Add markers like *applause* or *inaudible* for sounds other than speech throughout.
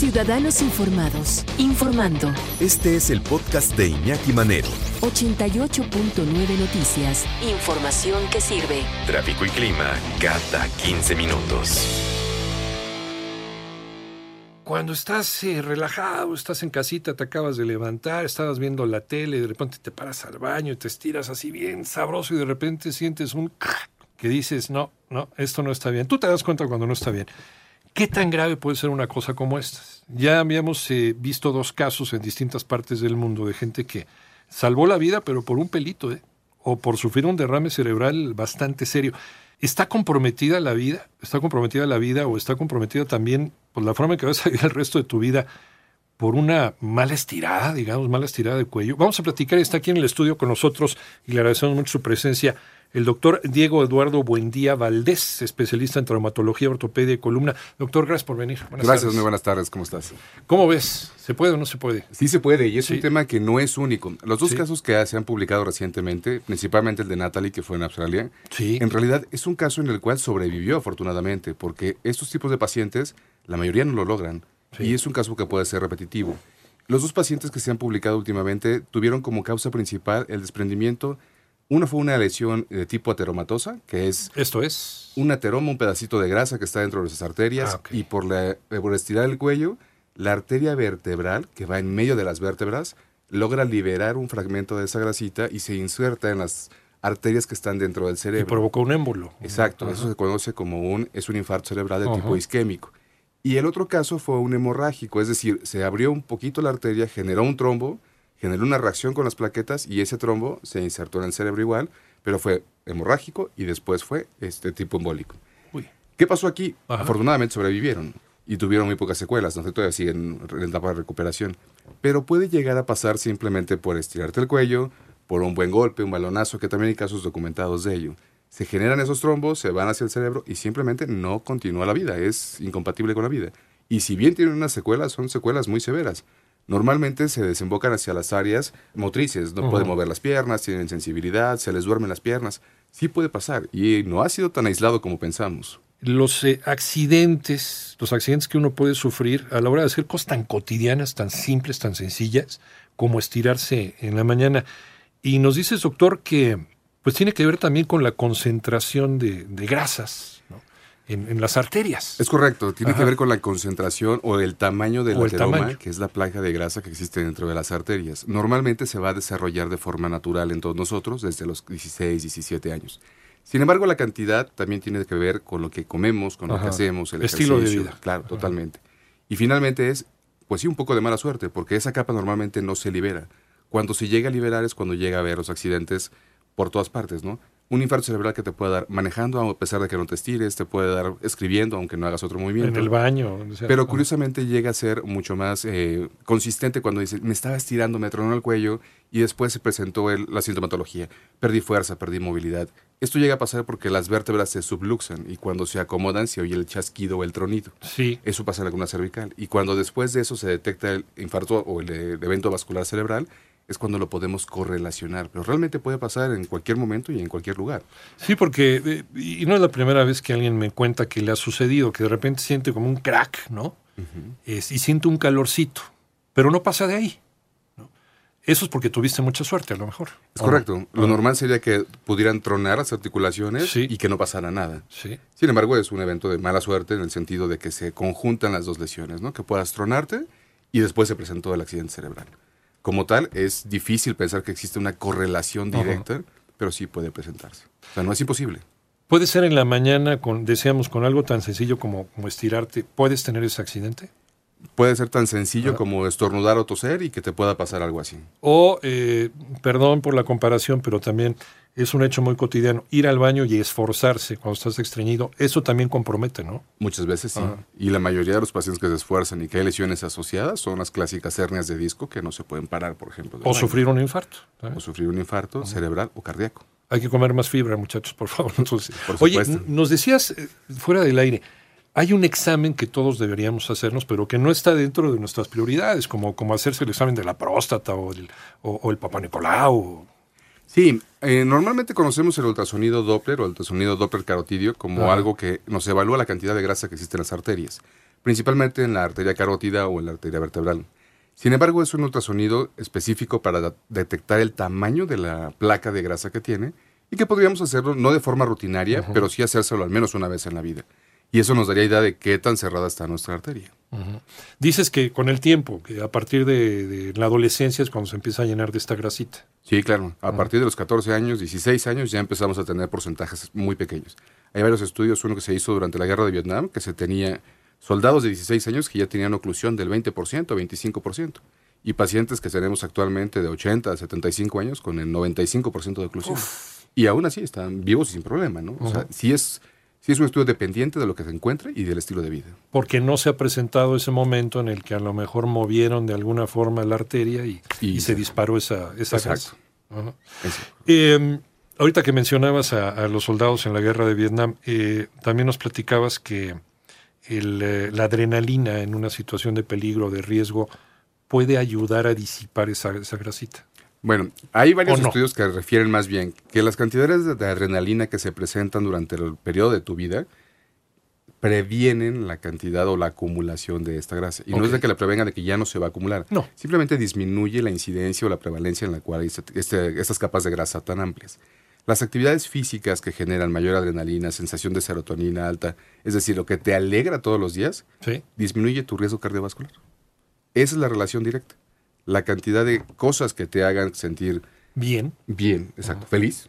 Ciudadanos informados, informando. Este es el podcast de Iñaki Manero. 88.9 Noticias. Información que sirve. Tráfico y clima cada 15 minutos. Cuando estás eh, relajado, estás en casita, te acabas de levantar, estabas viendo la tele, de repente te paras al baño y te estiras así bien sabroso y de repente sientes un que dices, no, no, esto no está bien. Tú te das cuenta cuando no está bien. ¿Qué tan grave puede ser una cosa como esta? Ya habíamos eh, visto dos casos en distintas partes del mundo de gente que salvó la vida, pero por un pelito, ¿eh? o por sufrir un derrame cerebral bastante serio. ¿Está comprometida la vida? ¿Está comprometida la vida o está comprometida también por la forma en que vas a vivir el resto de tu vida por una mala estirada, digamos, mala estirada de cuello? Vamos a platicar, está aquí en el estudio con nosotros y le agradecemos mucho su presencia el doctor Diego Eduardo Buendía Valdés, especialista en traumatología, ortopedia y columna. Doctor, gracias por venir. Buenas gracias, tardes. muy buenas tardes, ¿cómo estás? ¿Cómo ves? ¿Se puede o no se puede? Sí se puede, y es un tema que no es único. Los dos casos que se han publicado recientemente, principalmente el de Natalie, que fue en Australia, en realidad es un caso en el cual sobrevivió afortunadamente, porque estos tipos de pacientes, la mayoría no lo logran, y es un caso que puede ser repetitivo. Los dos pacientes que se han publicado últimamente tuvieron como causa principal el desprendimiento uno fue una lesión de tipo ateromatosa, que es... Esto es... Un ateroma, un pedacito de grasa que está dentro de las arterias Ah, y por, la, por estirar el cuello, la arteria vertebral, que va en medio de las vértebras, logra liberar un fragmento de esa grasita y se inserta en las arterias que están dentro del Y cerebro. provocó un émbolo. Exacto, Ajá. eso se conoce como un, es un infarto cerebral de Ajá. tipo isquémico. Y el otro caso fue un hemorrágico, es decir, se abrió un poquito la arteria, generó un trombo, generó una reacción con las plaquetas y ese trombo se insertó en el cerebro igual, pero fue hemorrágico y después fue este tipo embólico. Uy. ¿Qué pasó aquí? Ajá. Afortunadamente sobrevivieron y tuvieron muy pocas secuelas, no sé, todavía siguen en etapa de recuperación. Pero puede llegar a pasar simplemente por estirarte el cuello, por un buen golpe, un balonazo, que también hay casos documentados de ello. Se generan esos trombos, se van hacia el cerebro y simplemente no continúa la vida, es incompatible con la vida. Y si bien tienen unas secuelas, son secuelas muy severas. Normalmente se desembocan hacia las áreas motrices, no pueden mover las piernas, tienen sensibilidad, se les duermen las piernas. Sí puede pasar y no ha sido tan aislado como pensamos. Los eh, accidentes, los accidentes que uno puede sufrir a la hora de hacer cosas tan cotidianas, tan simples, tan sencillas, como estirarse en la mañana. Y nos dices, doctor, que pues tiene que ver también con la concentración de, de grasas ¿no? en, en las arterias. Es correcto, tiene Ajá. que ver con la concentración o el tamaño del ateroma, tamaño. que es la placa de grasa que existe dentro de las arterias. Normalmente se va a desarrollar de forma natural en todos nosotros desde los 16, 17 años. Sin embargo, la cantidad también tiene que ver con lo que comemos, con lo que hacemos, el Estilo de ejercicio. vida. Claro, Ajá. totalmente. Y finalmente es, pues sí, un poco de mala suerte, porque esa capa normalmente no se libera. Cuando se llega a liberar es cuando llega a ver los accidentes por todas partes, ¿no? Un infarto cerebral que te puede dar manejando a pesar de que no te estires, te puede dar escribiendo aunque no hagas otro movimiento. en el baño. sea. Pero curiosamente llega a ser mucho más eh, consistente cuando dice, me estaba estirando, me tronó el cuello y después se presentó el- la sintomatología. Perdí fuerza, perdí movilidad. Esto llega a pasar porque las vértebras se subluxan y cuando se acomodan se oye el chasquido o el tronido. Sí, Eso pasa en la columna cervical. Y cuando después de eso se detecta el infarto o el, eh, evento vascular cerebral, es cuando lo podemos correlacionar. Pero realmente puede pasar en cualquier momento y en cualquier lugar. sí, porque, eh, y no es la primera vez que alguien me cuenta que le ha sucedido, que de repente siente como un crack, ¿no? Es- y siente un calorcito, pero no pasa de ahí. Eso es porque tuviste mucha suerte, a lo mejor. Es ¿o no? correcto. Lo normal sería que pudieran tronar las articulaciones Sí. y que no pasara nada. Sí. Sin embargo, es un evento de mala suerte en el sentido de que se conjuntan las dos lesiones, ¿no? Que puedas tronarte y después se presentó el accidente cerebral. Como tal, es difícil pensar que existe una correlación Ajá. directa, pero sí puede presentarse. O sea, no es imposible. Puede ser en la mañana, con, deseamos, con algo tan sencillo como, como estirarte, ¿puedes tener ese accidente? Puede ser tan sencillo Ajá. como estornudar o toser y que te pueda pasar algo así. O, eh, perdón por la comparación, pero también es un hecho muy cotidiano. Ir al baño y esforzarse cuando estás estreñido, eso también compromete, ¿no? Muchas veces sí. Ajá. Y la mayoría de los pacientes que se esfuerzan y que hay lesiones asociadas son las clásicas hernias de disco que no se pueden parar, por ejemplo. O baño. sufrir un infarto. ¿sabes? O sufrir un infarto cerebral o cardíaco. Hay que comer más fibra, muchachos, por favor. Entonces, Por oye, nos decías eh, fuera del aire, hay un examen que todos deberíamos hacernos, pero que no está dentro de nuestras prioridades, como, como hacerse el examen de la próstata o el, o, o el Papa Nicolau. Sí, eh, normalmente conocemos el ultrasonido Doppler o el ultrasonido Doppler carotidio como Ajá. algo que nos evalúa la cantidad de grasa que existe en las arterias, principalmente en la arteria carótida o en la arteria vertebral. Sin embargo, es un ultrasonido específico para detectar el tamaño de la placa de grasa que tiene y que podríamos hacerlo no de forma rutinaria, pero sí hacérselo al menos una vez en la vida. Y eso nos daría idea de qué tan cerrada está nuestra arteria. Dices que con el tiempo, que a partir de, de la adolescencia es cuando se empieza a llenar de esta grasita. Sí, claro. A partir de los 14 años, 16 años, ya empezamos a tener porcentajes muy pequeños. Hay varios estudios, uno que se hizo durante la guerra de Vietnam, que se tenía soldados de 16 años que ya tenían oclusión del 20% o 25%. Y pacientes que tenemos actualmente de 80 a 75 años con el 95% de oclusión. Y aún así están vivos y sin problema, ¿no? O sea, sí es, sí es un estudio dependiente de lo que se encuentre y del estilo de vida. Porque no se ha presentado ese momento en el que a lo mejor movieron de alguna forma la arteria y, Y- y se disparó esa, esa Exacto. Eh, ahorita que mencionabas a, a los soldados en la guerra de Vietnam, eh, también nos platicabas que el, eh, la adrenalina en una situación de peligro, de riesgo, puede ayudar a disipar esa, esa grasita. Bueno, hay varios estudios que refieren más bien que las cantidades de, adrenalina que se presentan durante el periodo de tu vida previenen la cantidad o la acumulación de esta grasa. Y no es de que la prevenga de que ya no se va a acumular. No. Simplemente disminuye la incidencia o la prevalencia en la cual hay este- este- estas capas de grasa tan amplias. Las actividades físicas que generan mayor adrenalina, sensación de serotonina alta, es decir, lo que te alegra todos los días, ¿Sí? disminuye tu riesgo cardiovascular. Esa es la relación directa. La cantidad de cosas que te hagan sentir Bien. bien, exacto, feliz,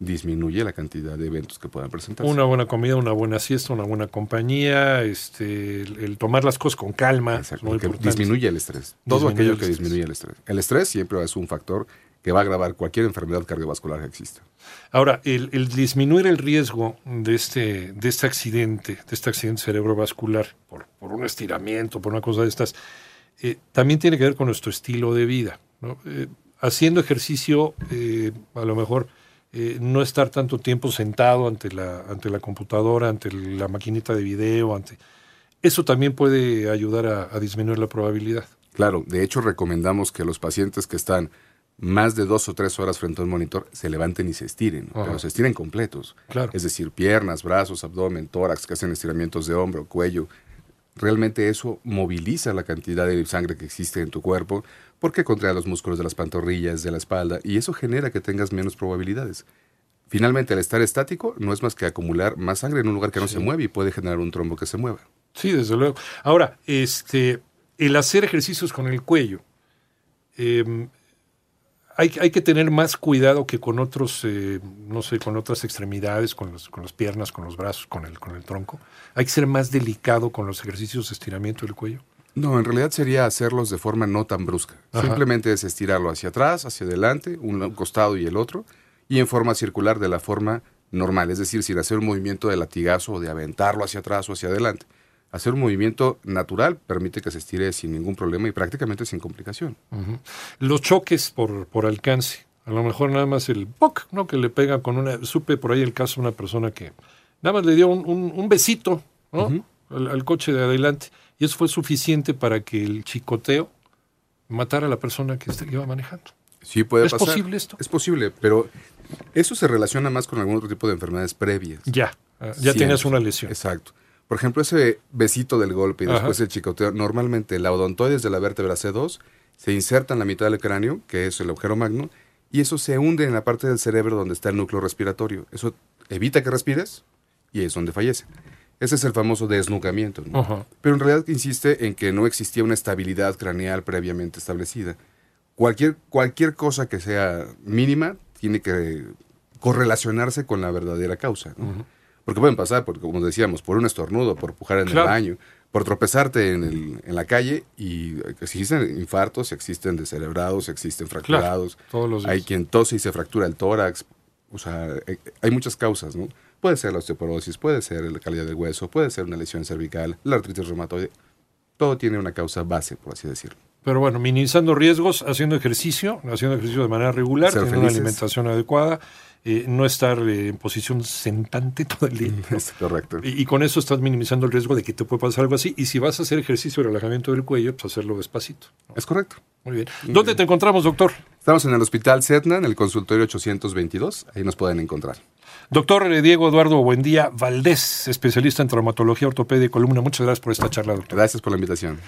disminuye la cantidad de eventos que puedan presentarse. Una buena comida, una buena siesta, una buena compañía, este, el, el tomar las cosas con calma. es Exacto, muy porque importante. disminuye el estrés. Todo Disminuye aquello el que estrés. disminuye el estrés. El estrés siempre es un factor que va a agravar cualquier enfermedad cardiovascular que exista. Ahora, el, el disminuir el riesgo de este, de este accidente, de este accidente cerebrovascular, por, por un estiramiento, por una cosa de estas, eh, también tiene que ver con nuestro estilo de vida. ¿no? Eh, haciendo ejercicio, eh, a lo mejor no estar tanto tiempo sentado ante la, ante la computadora, ante la maquinita de video, ante eso también puede ayudar a, a disminuir la probabilidad. Claro, de hecho recomendamos que los pacientes que están más de dos o tres horas frente a un monitor se levanten y se estiren, Ajá. pero se estiren completos. Claro. Es decir, piernas, brazos, abdomen, tórax, que hacen estiramientos de hombro, cuello. Realmente eso moviliza la cantidad de sangre que existe en tu cuerpo porque contrae los músculos de las pantorrillas, de la espalda, y eso genera que tengas menos probabilidades. Finalmente, al estar estático no es más que acumular más sangre en un lugar que no se mueve y puede generar un trombo que se mueva. Sí, desde luego. Ahora, este, el hacer ejercicios con el cuello, eh, hay, hay que tener más cuidado que con otros, eh, no sé, con otras extremidades, con, los, con las piernas, con los brazos, con el, con el tronco. Hay que ser más delicado con los ejercicios de estiramiento del cuello. No, en realidad sería hacerlos de forma no tan brusca. Ajá. Simplemente es estirarlo hacia atrás, hacia adelante, un costado y el otro, y en forma circular de la forma normal, es decir, sin hacer un movimiento de latigazo o de aventarlo hacia atrás o hacia adelante. Hacer un movimiento natural permite que se estire sin ningún problema y prácticamente sin complicación. Los choques por, por alcance. A lo mejor nada más el POC, ¿no? Que le pega con una. Supe por ahí el caso de una persona que nada más le dio un, un- un besito, ¿no? al, al coche de adelante. Y eso fue suficiente para que el chicoteo matara a la persona que iba manejando. Sí puede ¿Es pasar. posible esto? Es posible, pero eso se relaciona más con algún otro tipo de enfermedades previas. Ya. ah, Ya Siempre. tienes una lesión. Exacto. Por ejemplo, ese besito del golpe y Ajá. después el chicoteo, normalmente la odontoides de la vértebra C2 se inserta en la mitad del cráneo, que es el agujero magno, y eso se hunde en la parte del cerebro donde está el núcleo respiratorio. Eso evita que respires y es donde fallece. Ese es el famoso desnucamiento. ¿no? Pero en realidad insiste en que no existía una estabilidad craneal previamente establecida. Cualquier, cualquier cosa que sea mínima tiene que correlacionarse con la verdadera causa. ¿no? Porque pueden pasar, porque, como decíamos, por un estornudo, por pujar en Claro. el baño, por tropezarte en, el- en la calle y existen infartos, existen descerebrados, existen fracturados. todos los días. Hay quien tose y se fractura el tórax. O sea, eh, hay muchas causas, ¿no? Puede ser la osteoporosis, puede ser la calidad del hueso, puede ser una lesión cervical, la artritis reumatoide. Todo tiene una causa base, por así decirlo. Pero bueno, minimizando riesgos, haciendo ejercicio, haciendo ejercicio de manera regular, teniendo una alimentación adecuada, eh, no estar eh, en posición sentante *laughs* todo el día. ¿no? Es correcto. Y, y con eso estás minimizando el riesgo de que te pueda pasar algo así. Y si vas a hacer ejercicio de relajamiento del cuello, pues hacerlo despacito. Es correcto. Muy bien. ¿Dónde te encontramos, doctor? Estamos en el Hospital Setna, en el consultorio 822. Ahí nos pueden encontrar. Doctor eh, Diego Eduardo Buendía Valdés, especialista en traumatología, ortopedia y columna. Muchas gracias por esta charla, doctor. Gracias por la invitación.